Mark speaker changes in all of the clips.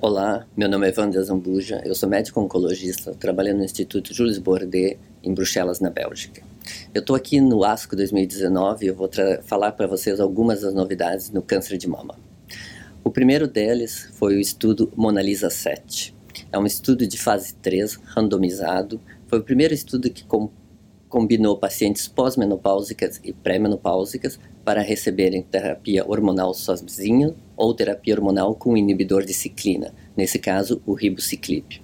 Speaker 1: Olá, meu nome é Wanda Zambuja, eu sou médico oncologista, trabalhando no Instituto Jules Bordet, em Bruxelas, na Bélgica. Eu estou aqui no ASCO 2019 e eu vou falar para vocês algumas das novidades no câncer de mama. O primeiro deles foi o estudo Mona Lisa 7. É um estudo de fase 3, randomizado. Foi o primeiro estudo que com combinou pacientes pós-menopáusicas e pré-menopáusicas para receberem terapia hormonal sozinho ou terapia hormonal com inibidor de ciclina, nesse caso o ribociclib.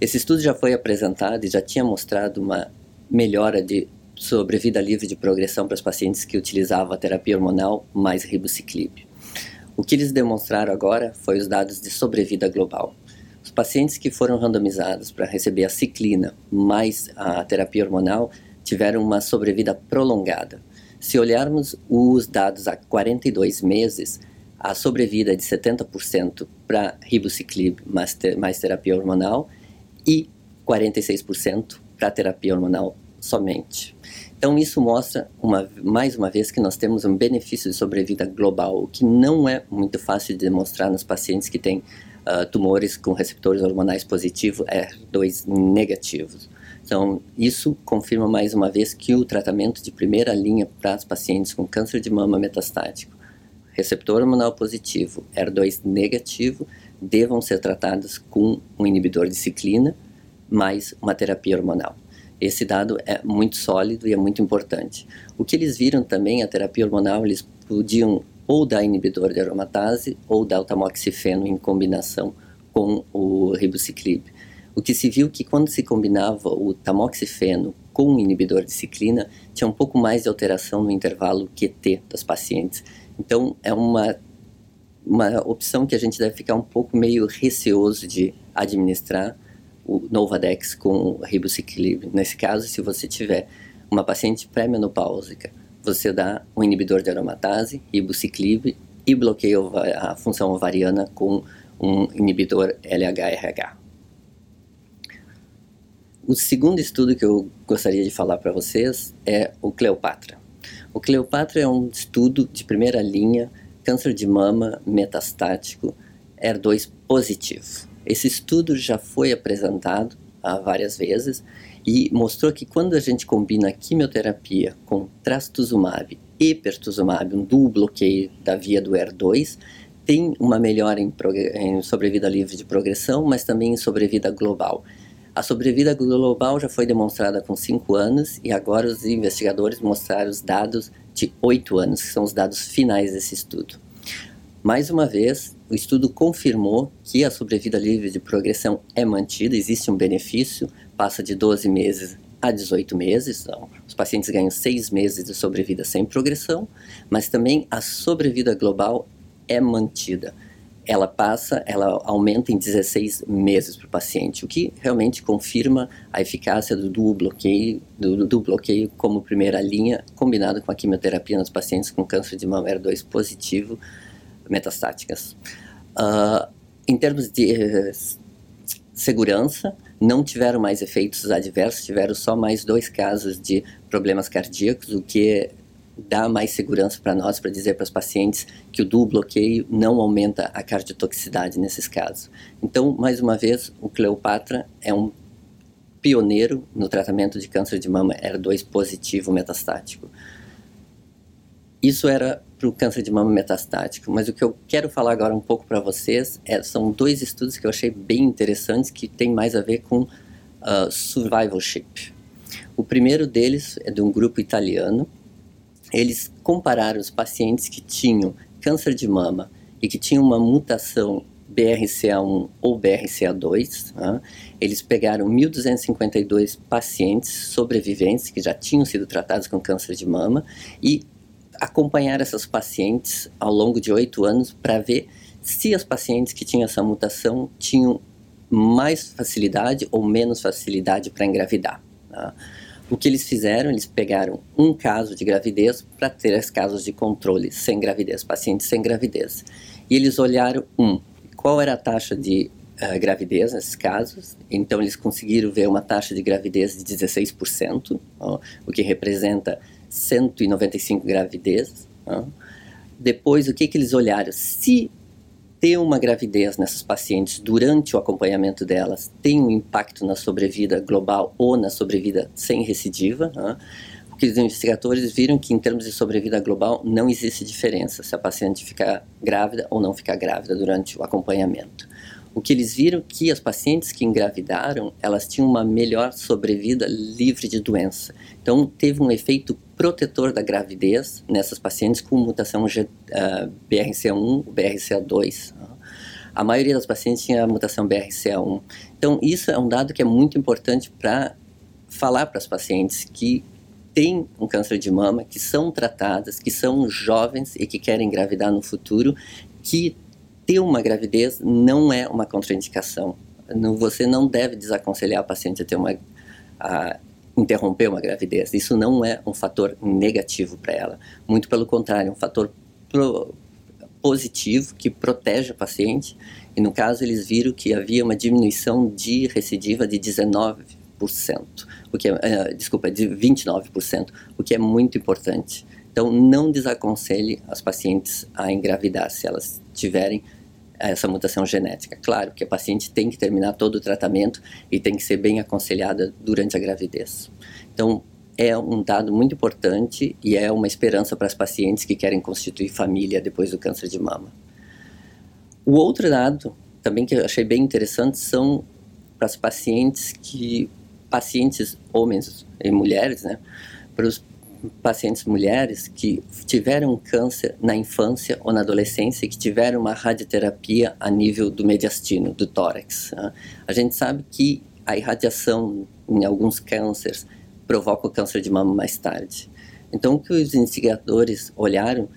Speaker 1: Esse estudo já foi apresentado e já tinha mostrado uma melhora de sobrevida livre de progressão para os pacientes que utilizavam a terapia hormonal mais ribociclib. O que eles demonstraram agora foi os dados de sobrevida global. Os pacientes que foram randomizados para receber a ciclina mais a terapia hormonal tiveram uma sobrevida prolongada. Se olharmos os dados há 42 meses, a sobrevida é de 70% para ribociclib mais, ter, mais terapia hormonal e 46% para terapia hormonal somente. Então isso mostra uma, mais uma vez que nós temos um benefício de sobrevida global, o que não é muito fácil de demonstrar nos pacientes que têm uh, tumores com receptores hormonais positivos, R2 negativos. Então, isso confirma mais uma vez que o tratamento de primeira linha para os pacientes com câncer de mama metastático, receptor hormonal positivo, R2 negativo, devam ser tratados com um inibidor de ciclina mais uma terapia hormonal. Esse dado é muito sólido e é muito importante. O que eles viram também, a terapia hormonal, eles podiam ou dar inibidor de aromatase ou dar o tamoxifeno em combinação com o ribociclib. O que se viu que quando se combinava o tamoxifeno com o inibidor de ciclina, tinha um pouco mais de alteração no intervalo QT das pacientes. Então, é uma, uma opção que a gente deve ficar um pouco meio receoso de administrar o Novadex com o ribociclib. Nesse caso, se você tiver uma paciente pré-menopáusica, você dá um inibidor de aromatase, ribociclib, e bloqueia a função ovariana com um inibidor LHRH. O segundo estudo que eu gostaria de falar para vocês é o Cleopatra. O Cleopatra é um estudo de primeira linha, câncer de mama metastático, R2 positivo. Esse estudo já foi apresentado há várias vezes e mostrou que quando a gente combina quimioterapia com trastuzumab e pertuzumab, um duplo bloqueio da via do R2, tem uma melhora em, em sobrevida livre de progressão, mas também em sobrevida global. A sobrevida global já foi demonstrada com 5 anos e agora os investigadores mostraram os dados de 8 anos, que são os dados finais desse estudo. Mais uma vez, o estudo confirmou que a sobrevida livre de progressão é mantida, existe um benefício, passa de 12 meses a 18 meses, então os pacientes ganham 6 meses de sobrevida sem progressão, mas também a sobrevida global é mantida ela passa, ela aumenta em 16 meses para o paciente, o que realmente confirma a eficácia do dual bloqueio, do, do bloqueio como primeira linha, combinado com a quimioterapia nos pacientes com câncer de mama R2 positivo metastáticas. Uh, em termos de uh, segurança, não tiveram mais efeitos adversos, tiveram só mais dois casos de problemas cardíacos, o que dá mais segurança para nós, para dizer para os pacientes que o dual bloqueio não aumenta a cardiotoxicidade nesses casos. Então, mais uma vez, o Cleopatra é um pioneiro no tratamento de câncer de mama R2 positivo metastático. Isso era para o câncer de mama metastático, mas o que eu quero falar agora um pouco para vocês é, são dois estudos que eu achei bem interessantes que tem mais a ver com uh, survivalship. O primeiro deles é de um grupo italiano eles compararam os pacientes que tinham câncer de mama e que tinham uma mutação BRCA1 ou BRCA2. Né? Eles pegaram 1.252 pacientes sobreviventes que já tinham sido tratados com câncer de mama e acompanharam essas pacientes ao longo de oito anos para ver se as pacientes que tinham essa mutação tinham mais facilidade ou menos facilidade para engravidar. Tá? O que eles fizeram, eles pegaram um caso de gravidez para três casos de controle sem gravidez, pacientes sem gravidez. E eles olharam, um, qual era a taxa de uh, gravidez nesses casos. Então, eles conseguiram ver uma taxa de gravidez de 16%, ó, o que representa 195 gravidezes. Ó. Depois, o que, que eles olharam? Se ter uma gravidez nessas pacientes durante o acompanhamento delas tem um impacto na sobrevida global ou na sobrevida sem recidiva. Né? Porque os investigadores viram que, em termos de sobrevida global, não existe diferença se a paciente ficar grávida ou não ficar grávida durante o acompanhamento. O que eles viram que as pacientes que engravidaram, elas tinham uma melhor sobrevida livre de doença. Então, teve um efeito protetor da gravidez nessas pacientes com mutação G, uh, ah, BRCA1, BRCA2. A maioria das pacientes tinha a mutação BRCA1. Então, isso é um dado que é muito importante para falar para as pacientes que têm um câncer de mama, que são tratadas, que são jovens e que querem engravidar no futuro, que ter uma gravidez não é uma contraindicação. Não, você não deve desaconselhar a paciente a ter uma a interromper uma gravidez. Isso não é um fator negativo para ela. Muito pelo contrário, é um fator pro, positivo que protege a paciente. E no caso eles viram que havia uma diminuição de recidiva de 19%, o que é, uh, desculpa, de 29%, o que é muito importante. Então não desaconselhe as pacientes a engravidar se elas tiverem essa mutação genética. Claro que a paciente tem que terminar todo o tratamento e tem que ser bem aconselhada durante a gravidez. Então, é um dado muito importante e é uma esperança para as pacientes que querem constituir família depois do câncer de mama. O outro dado, também que eu achei bem interessante, são para as pacientes que pacientes homens e mulheres, né, para os pacientes mulheres que tiveram câncer na infância ou na adolescência que tiveram uma radioterapia a nível do mediastino, do tórax. Né? A gente sabe que a irradiação em alguns cânceres provoca o câncer de mama mais tarde. Então, o que os investigadores olharam,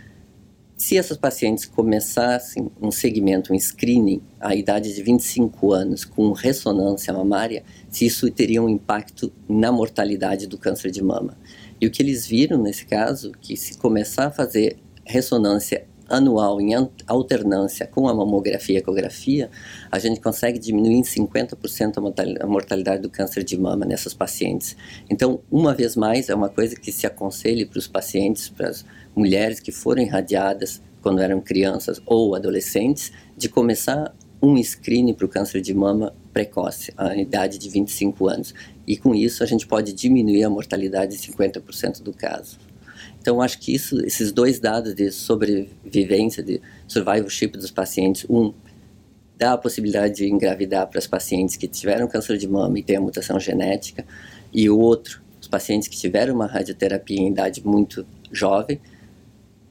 Speaker 1: se essas pacientes começassem um segmento, um screening, à idade de 25 anos, com ressonância mamária, se isso teria um impacto na mortalidade do câncer de mama. E o que eles viram nesse caso, que se começar a fazer ressonância anual em alternância com a mamografia e ecografia, a gente consegue diminuir em 50% a mortalidade do câncer de mama nessas pacientes. Então, uma vez mais, é uma coisa que se aconselha para os pacientes, para as mulheres que foram irradiadas quando eram crianças ou adolescentes, de começar um screening para o câncer de mama precoce, a idade de 25 anos. E com isso a gente pode diminuir a mortalidade em 50% do caso. Então acho que isso, esses dois dados de sobrevivência, de survivorship dos pacientes, um dá a possibilidade de engravidar para as pacientes que tiveram câncer de mama e têm a mutação genética, e o outro, os pacientes que tiveram uma radioterapia em idade muito jovem,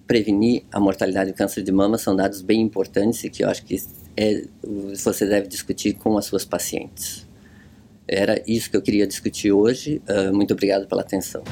Speaker 1: prevenir a mortalidade do câncer de mama são dados bem importantes e que eu acho que é, você deve discutir com as suas pacientes. Era isso que eu queria discutir hoje. Uh, muito obrigado pela atenção.